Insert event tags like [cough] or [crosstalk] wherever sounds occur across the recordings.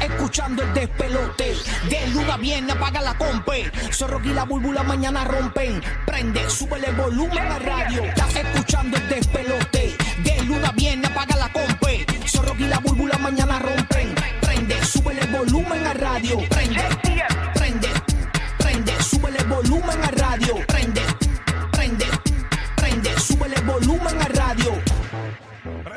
escuchando el despelote. De luna viene, apaga la compe. Zorro y la búlbula mañana rompen. Prende, sube el volumen a radio. Estás escuchando el despelote. De luna viene, apaga la compe. Zorro y la búlbula mañana rompen. Prende, sube el volumen a radio. Prende, prende, prende, sube el volumen a radio. Prende, prende, prende, sube el volumen a radio.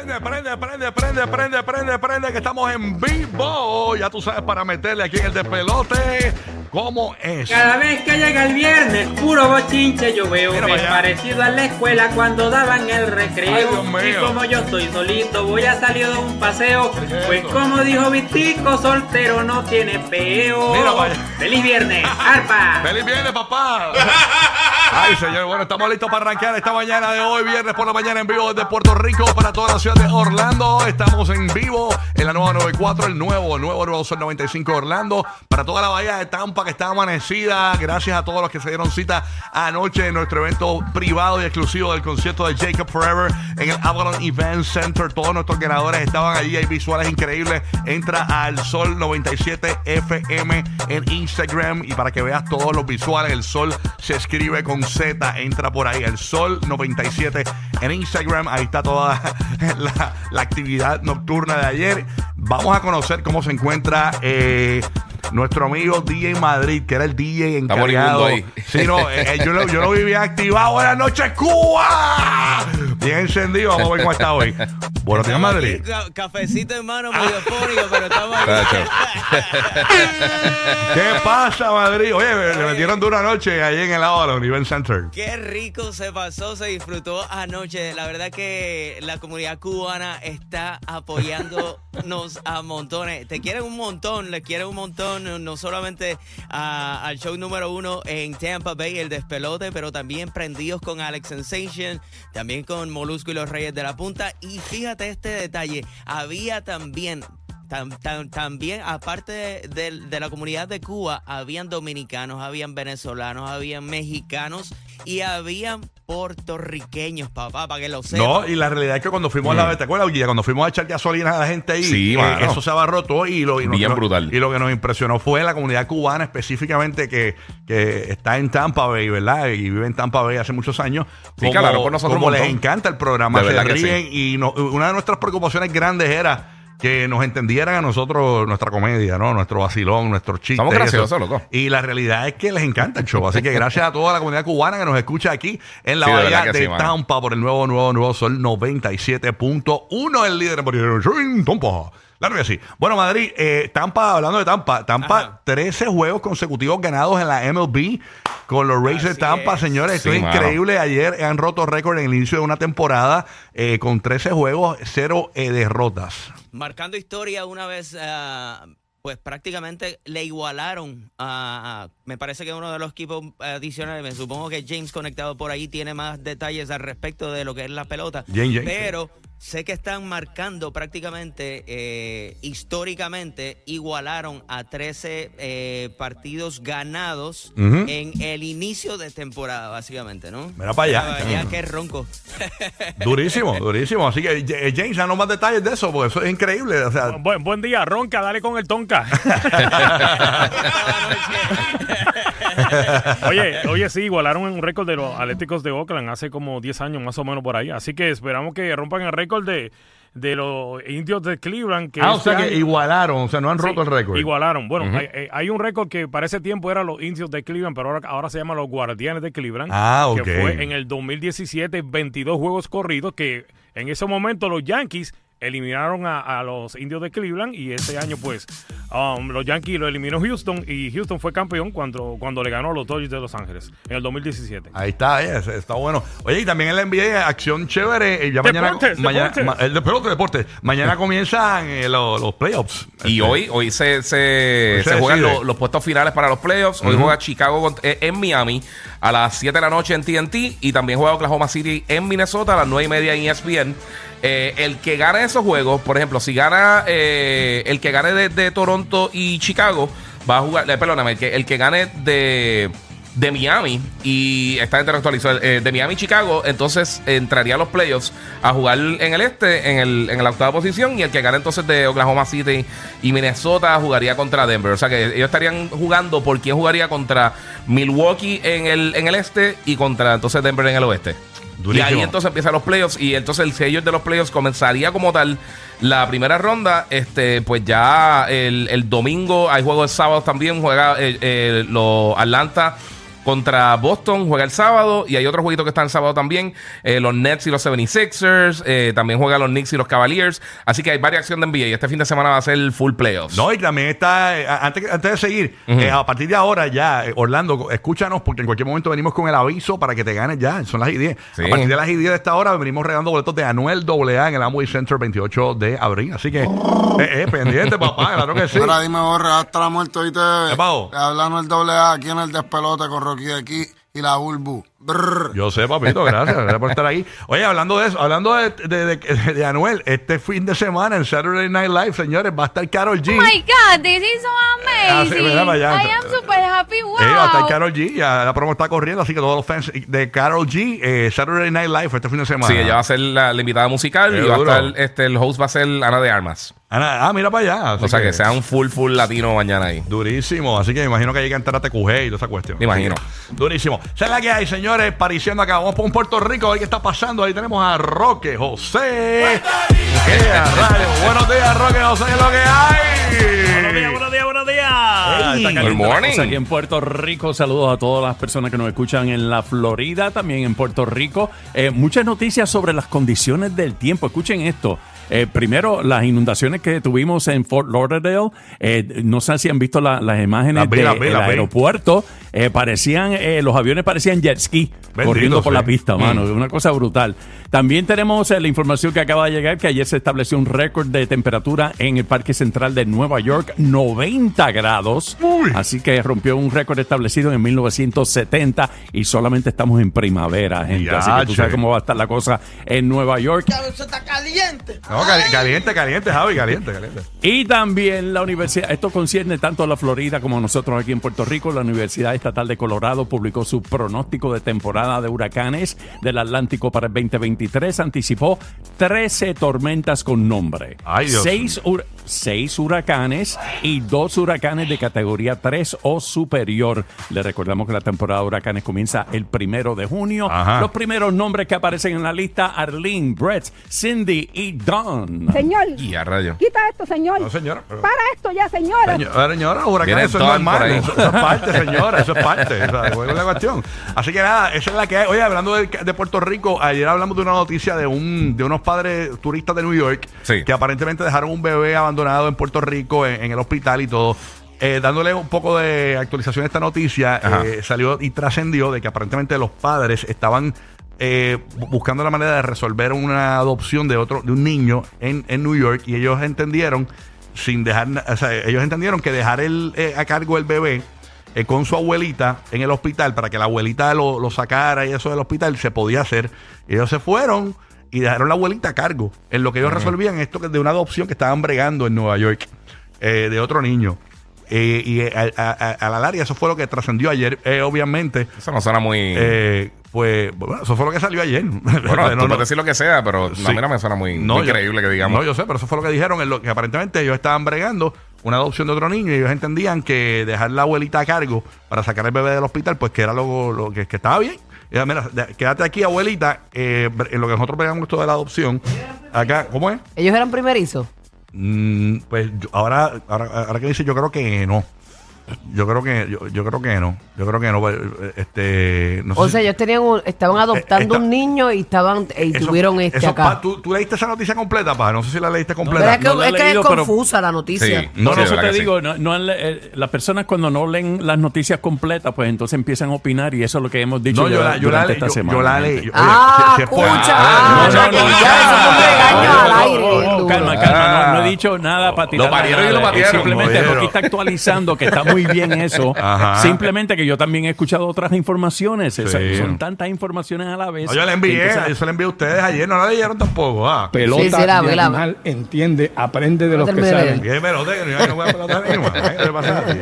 Prende, prende, prende, prende, prende, prende, prende, que estamos en vivo. Ya tú sabes para meterle aquí en el despelote. ¿Cómo es? Cada vez que llega el viernes, puro bochinche yo veo. Mira parecido a la escuela cuando daban el Ay, recreo. Dios mío. y como yo estoy solito, voy a salir de un paseo. ¿Qué es Pues como dijo Vitico, soltero no tiene peo. Mira. ¡Feliz viernes! [laughs] ¡Arpa! ¡Feliz viernes, papá! [laughs] Ay, señor, bueno, estamos listos para arrancar esta mañana de hoy, viernes por la mañana en vivo desde Puerto Rico para toda la ciudad de Orlando. Estamos en vivo en la nueva 94, el nuevo, nuevo, nuevo Sol 95 Orlando. Para toda la bahía de Tampa que está amanecida. Gracias a todos los que se dieron cita anoche en nuestro evento privado y exclusivo del concierto de Jacob Forever en el Avalon Event Center. Todos nuestros ganadores estaban allí, hay visuales increíbles. Entra al Sol 97 FM en Instagram y para que veas todos los visuales, el Sol se escribe con Z, entra por ahí, el Sol 97 en Instagram, ahí está toda [laughs] la, la actividad nocturna de ayer. Vamos a conocer cómo se encuentra eh, nuestro amigo DJ Madrid, que era el DJ encargado. ahí. Sí, no, eh, yo, lo, yo lo vi bien activado. Buenas noches, Cuba. Bien encendido. Vamos a ver cómo está hoy. [laughs] Buenos días, Madrid. Ca- Cafecito en mano, medio fónico, pero estamos aquí. Tacho. [laughs] ¿Qué pasa, Madrid? Oye, me- le metieron dura anoche ahí en el Avalon Event Center. Qué rico se pasó, se disfrutó anoche. La verdad que la comunidad cubana está apoyándonos a montones. Te quieren un montón, le quieren un montón, no solamente a- al show número uno en Tampa Bay, el despelote, pero también prendidos con Alex Sensation, también con Molusco y los Reyes de la Punta. Y fíjate este detalle, había también Tam- tam- también, aparte de, de- de la comunidad de Cuba, habían dominicanos, habían venezolanos, habían mexicanos y habían puertorriqueños, papá, para que lo sepan. No, y la realidad es que cuando fuimos a la ¿te acuerdas? Cuando fuimos a echar gasolina a la gente ahí, Sí, eh, eso se abarrotó y lo, y lo Bien que nos- brutal. Y lo que nos impresionó fue la comunidad cubana específicamente que, que está en Tampa Bay, ¿verdad? Y vive en Tampa Bay hace muchos años. Sí, claro, por nosotros como les encanta el programa, De se ríen y no- una de nuestras preocupaciones grandes era que nos entendieran a nosotros nuestra comedia, ¿no? Nuestro vacilón. Somos y eso. graciosos, loco. Y la realidad es que les encanta el show. Así que gracias a toda la comunidad cubana que nos escucha aquí en la Sí, bahía de sí. Tampa por el nuevo, nuevo, nuevo Sol 97.1, el líder en posición, Tampa. Claro que sí. Bueno, Madrid, eh, Tampa, hablando de Tampa, Tampa, Ajá. 13 juegos consecutivos ganados en la MLB con los Rays de Tampa, es. señores. Esto Sí, es mano. increíble. Ayer han roto récord en el inicio de una temporada eh, con 13 juegos, cero eh, derrotas. Marcando historia una vez, ah, pues prácticamente le igualaron a, a- me parece que uno de los equipos adicionales, me supongo que James conectado por ahí tiene más detalles al respecto de lo que es la pelota. James, James, pero sé que están marcando prácticamente, eh, históricamente, igualaron a 13 eh, partidos ganados en el inicio de temporada, básicamente, ¿no? Mira para allá. Ah, Ya que ronco. [laughs] Durísimo, durísimo. Así que, eh, James, danos más detalles de eso, porque eso es increíble. O sea, Buen, buen día, Ronca, dale con el Tonka. [laughs] [laughs] [laughs] oye, oye, sí, igualaron un récord de los Atléticos de Oakland hace como 10 años más o menos por ahí. Así que esperamos que rompan el récord de, de los indios de Cleveland. Que ah, o este sea que año- igualaron, o sea, no han Sí, roto el récord. Igualaron. Bueno, hay, hay- hay un récord que para ese tiempo era los indios de Cleveland, pero ahora, ahora se llama los guardianes de Cleveland. Ah, ok. Que fue en el 2017, 22 juegos corridos, que en ese momento los Yankees eliminaron a, a los indios de Cleveland y ese año pues um, los Yankees lo eliminó Houston y Houston fue campeón cuando, cuando le ganó a los Dodgers de Los Ángeles en el 2017. Ahí está, está bueno. Oye, y también en la NBA, acción chévere. eh, Ya mañana, Deportes, mañana deportes. ma- el deporte, deporte. Mañana comienzan eh, los, los playoffs. Y Este, hoy, hoy se, se, Hoy se se juegan los, los puestos finales para los playoffs. Hoy juega Chicago eh, en Miami a las 7 de la noche en TNT. Y también juega Oklahoma City en Minnesota a las 9 y media en ESPN. Eh, el que gane esos juegos, por ejemplo, si gana eh, el que gane de, Toronto y Chicago, va a jugar, eh, perdóname, el que, el que gane de, de Miami y está interactualizado eh, de Miami y Chicago entonces entraría a los playoffs a jugar en el este en, el, en la octava posición y el que gane entonces de Oklahoma City y Minnesota jugaría contra Denver. O sea que ellos estarían jugando por quién jugaría contra Milwaukee en el, en el este y contra entonces Denver en el oeste Durísimo. y ahí entonces empiezan los playoffs y entonces el sello de los playoffs comenzaría como tal la primera ronda. Este, pues ya el, el domingo hay juegos de sábado también. Juega eh, eh, los Atlanta contra Boston, juega el sábado. Y hay otro jueguito que está el sábado también. eh, los Nets y los 76ers. eh, también juegan los Knicks y los Cavaliers. Así que hay varias acción de NBA. Y este fin de semana va a ser full playoffs. No, y también está, eh, antes, antes de seguir, eh, a partir de ahora ya, eh, Orlando, escúchanos porque en cualquier momento venimos con el aviso para que te ganes ya, son las y 10. Sí. A partir de las y 10 de esta hora venimos regalando boletos de Anuel AA en el Amway Center 28 de abril. Así que, eh, eh, pendiente, papá, claro que sí. Ahora dime, borra, hasta la muerte hoy te. Hablando el doble A aquí en el despelote con Rocky de aquí y la Bulbu. Brr. Yo sé, papito, gracias, gracias por estar ahí. Oye, hablando de eso, hablando de, de, de- de Anuel, este fin de semana en Saturday Night Live, señores, va a estar Carol G. Oh my God, this is so Ah, amazing. mira para allá. I am super happy. Wow. Eh, va a estar Carol G, ya la promo está corriendo, así que todos los fans de Carol G, eh, Saturday Night Live este fin de semana. Sí, ella va a ser la, la invitada musical Qué y va a estar, este, el host va a ser Ana de Armas. Ana- ah, mira para allá. así O sea que, sea un full, full latino mañana ahí. Durísimo, así que me imagino que hay que entrar a TQG y toda esa cuestión. Me imagino. Durísimo. Esa es la que hay, señores, pariciendo acá. Vamos por un Puerto Rico, a ver qué está pasando. Ahí tenemos a Roque José. Buenos días, Roque José, ¿qué es lo que hay? Buenos días, buenos días, buenos días. Hey. Está caliente Good la morning. cosa Aquí en Puerto Rico, saludos a todas las personas que nos escuchan en la Florida, también en Puerto Rico. Eh, muchas noticias sobre las condiciones del tiempo. Escuchen esto. Eh, primero, las inundaciones que tuvimos en Fort Lauderdale. eh, no sé si han visto la- las imágenes del vi. Eh, parecían, eh, los aviones parecían jet ski Bendito, corriendo por sí. la pista, mano. Una cosa brutal. También tenemos eh, la información que acaba de llegar que ayer se estableció un récord de temperatura en el Parque Central de Nueva York, 90 grados. Uy. Así que rompió un récord establecido en 1970 y solamente estamos en primavera, gente. Así que tú sabes cómo va a estar la cosa en Nueva York. No, cali- caliente, caliente, Javi, caliente, caliente. Y también la universidad, esto concierne tanto a la Florida como a nosotros aquí en Puerto Rico. La Universidad Estatal de Colorado publicó su pronóstico de temporada de huracanes del Atlántico para el 2023. Anticipó 13 tormentas con nombre. Ay, Dios. Seis, hur- seis huracanes y dos huracanes de categoría 3 o superior. Le recordamos que la temporada de huracanes comienza el primero de junio. Ajá. Los primeros nombres que aparecen en la lista, Arlene, Brett, Cindy y Don. Señor, Y a rayo. quita esto, señor. No, señora. pero- Para esto ya, señora. Señora, señora, huracán, Viene eso es. Eso, eso parte, señora, eso es parte. O sea, ¿cuál es la cuestión? Así que nada, esa es la que hay. Oye, hablando de, de Puerto Rico, ayer hablamos de una noticia de un de unos padres turistas de New York Sí. que aparentemente dejaron un bebé abandonado en Puerto Rico, en, en el hospital y todo. Eh, dándole un poco de actualización a esta noticia, eh, salió y trascendió de que aparentemente los padres estaban eh, bu- buscando la manera de resolver una adopción de otro de un niño en, en New York y ellos entendieron sin dejar o sea, ellos entendieron que dejar el, eh, a cargo el bebé eh, con su abuelita en el hospital para que la abuelita lo, lo sacara y eso del hospital se podía hacer ellos se fueron y dejaron la abuelita a cargo en lo que ellos resolvían esto de una adopción que estaban bregando en Nueva York eh, de otro niño Eh, y eh, a, a- a- la larga eso fue lo que trascendió ayer eh, obviamente Eso no suena muy. pues bueno, eso fue lo que salió ayer. bueno, No, [laughs] tú no. decir lo que sea, pero Sí. a mí no me suena muy, No, muy yo- creíble que digamos. No, yo sé, pero eso fue lo que dijeron, en lo que aparentemente ellos estaban bregando una adopción de otro niño y ellos entendían que dejar la abuelita a cargo para sacar el bebé del hospital, pues que era lo, lo que, que estaba bien. Era, mira, quédate aquí, abuelita, eh, en lo que nosotros bregamos esto de la adopción. Acá, ¿cómo es? Ellos eran primerizos. Mm, pues yo- ahora, ahora, ahora que dice, yo creo que no. Yo creo que, yo, yo creo que no. Yo creo que no. pues, Este, no sé O si- sea, ellos tenían un- estaban adoptando Eh, esta- un niño y estaban y Eso- tuvieron este eso, acá. pa, ¿tú, tú leíste esa noticia completa, pa? No sé si la leíste completa. es que, no es, que leído, es pero- confusa la noticia. Sí. No, Sí, no, eso te que sí. digo, no, no han le- eh, las personas cuando no leen las noticias completas, pues entonces empiezan a opinar y eso es lo que hemos dicho No, yo ya la, yo la, esta yo, semana. yo la leí. Ah, escucha. Ah, Ah. Calma, calma, no, no he dicho nada para tirar Lo parieron y lo Eh, Simplemente. Rocky está actualizando que está muy muy bien eso. [laughs] Ajá. Simplemente que yo también he escuchado otras informaciones. Son tantas informaciones a la vez. No, yo le que envié, entonces- yo se la envié a ustedes ayer, no la leyeron tampoco. Ah. Pelota Sí, sí, la la entiende, aprende de No los que saben. ¿Qué pelota? No, voy a pelota misma. ¿Qué le pasa a ti?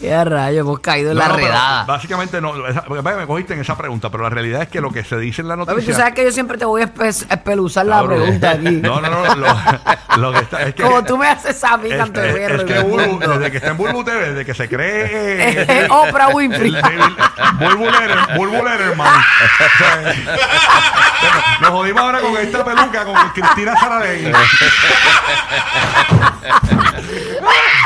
Qué rayo, hemos caído en No, la redada. Básicamente no, esa- me cogiste en esa pregunta, pero la realidad es que lo que se dice en la noticia. tú sabes que yo siempre te voy a espe- espeluzar la Cabrón. pregunta aquí. No, no, no, lo, lo que está es que Como tú me haces a mí, es, de es- es que desde que está en Bulbu TV, desde que se cree Eh, [laughs] Oprah Winfrey. el- el- Bulbu Letter- Bulbu Letterman. O sea, Nos jodimos ahora con esta peluca, con Cristina Saradell.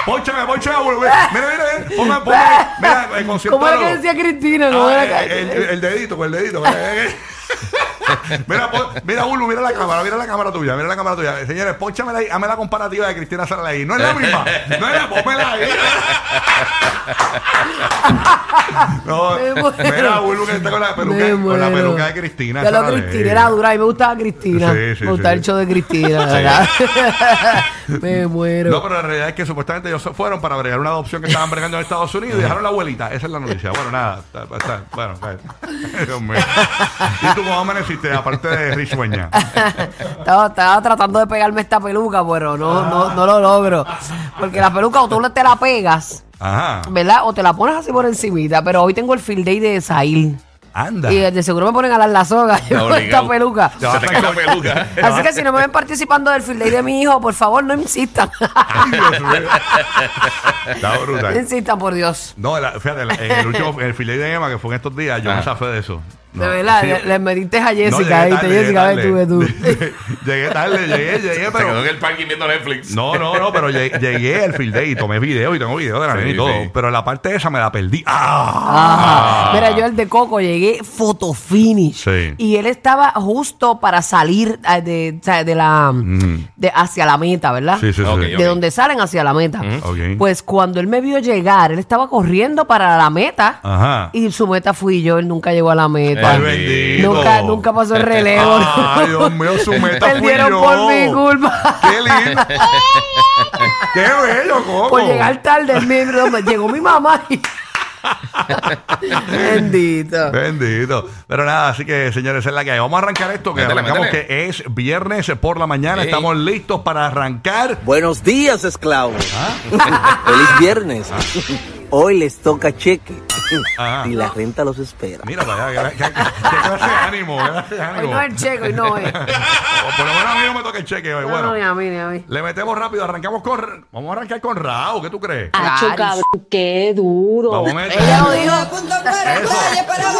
Pónchame, pónchame, Bulbu. Mira, mira, mira. Ponme, ponme, mira, el concierto. ¿Cómo era que decía Cristina? ¿Cómo Ah, era el, el- el dedito, con el dedito. [laughs] mira, mira, Bulbu, mira la cámara, mira la cámara tuya, mira la cámara tuya. Señores, pónchamela ahí, hazme la comparativa de Cristina Saradell. No es la misma, no es la, pónmela ahí. [laughs] no, mira, Bulbu que está con la peluca, con la peluca de Cristina Ya Saradell. Cristina era dura. A mí me gustaba Cristina. Sí, sí, me gustaba sí. el show de Cristina, ¿verdad? [laughs] me muero. No, pero la realidad es que supuestamente ellos fueron para bregar una adopción que estaban bregando en Estados Unidos y dejaron la abuelita. Esa es la noticia. Bueno, nada. Está, está- bueno, está- [laughs] Dios mío. ¿Y tú cómo amaneciste, aparte de risueña? estaba, estaba tratando de pegarme esta peluca, pero no, no, no lo logro. Porque la peluca o tú te la pegas, Ajá. ¿verdad? O te la pones así por encimita. Pero hoy tengo el field day de Sahil. Anda. Y de seguro me ponen a las la soga yo con [laughs] esta peluca. Te vas a Se te cae la peluca. [laughs] Así que si no me ven participando del field day de mi hijo, por favor, no insistan. [laughs] Ay, Dios mío. Está no brutal. insistan, por Dios. No, la- fíjate, la- en el último, en el filete de Emma, que fue en estos días, yo me zafé de eso. No, de verdad, sí. le, le metiste a No, Jessica, tarde, Jessica, llegué ve tú, ve tú. tarde. [laughs] Llegué tarde, llegué, llegué, Se quedó pero... en el parking viendo Netflix. No, no, no, pero llegué, llegué al field day y tomé video y tengo video de la Sí, nena y todo. sí. Pero la parte esa me la perdí. Ajá. ¡Ah! Mira, yo el de Coco llegué photo finish. Sí. Y él estaba justo para salir eh, de, de la de hacia la meta, ¿verdad? Sí, sí. De donde salen hacia la meta. Pues cuando él me vio llegar, él estaba corriendo para la meta. Ajá. Y su meta fui yo, él nunca llegó a la meta. Ay, bendito. Nunca, nunca pasó el relevo. Ay, Dios mío, su [laughs] meta fui Perdieron yo. por mi culpa. Qué lindo. [laughs] Qué bello, Coco. Por llegar tarde, mi- llegó mi mamá y... [laughs] Bendito. Bendito. Pero nada, así que señores, es la que hay. Vamos a arrancar esto, que Métele, arrancamos que es viernes por la mañana. Ey. Estamos listos para arrancar. Buenos días, esclavos. Feliz viernes. Hoy les toca cheque. Ajá. Y la renta los espera. Mira para allá, qué, qué- qué clase de ánimo, qué clase de Hoy ánimo. no es el checo, hoy no es. [laughs] O por lo menos a mí no me toca el cheque hoy. No, Bueno, no, ni a mí, ni a mí. le metemos rápido, arrancamos con. Vamos a arrancar con Raúl, ¿qué tú crees? Acho, cabrón, qué duro. Vamos a meter. Ella lo dijo. Para punto cuarenta, y para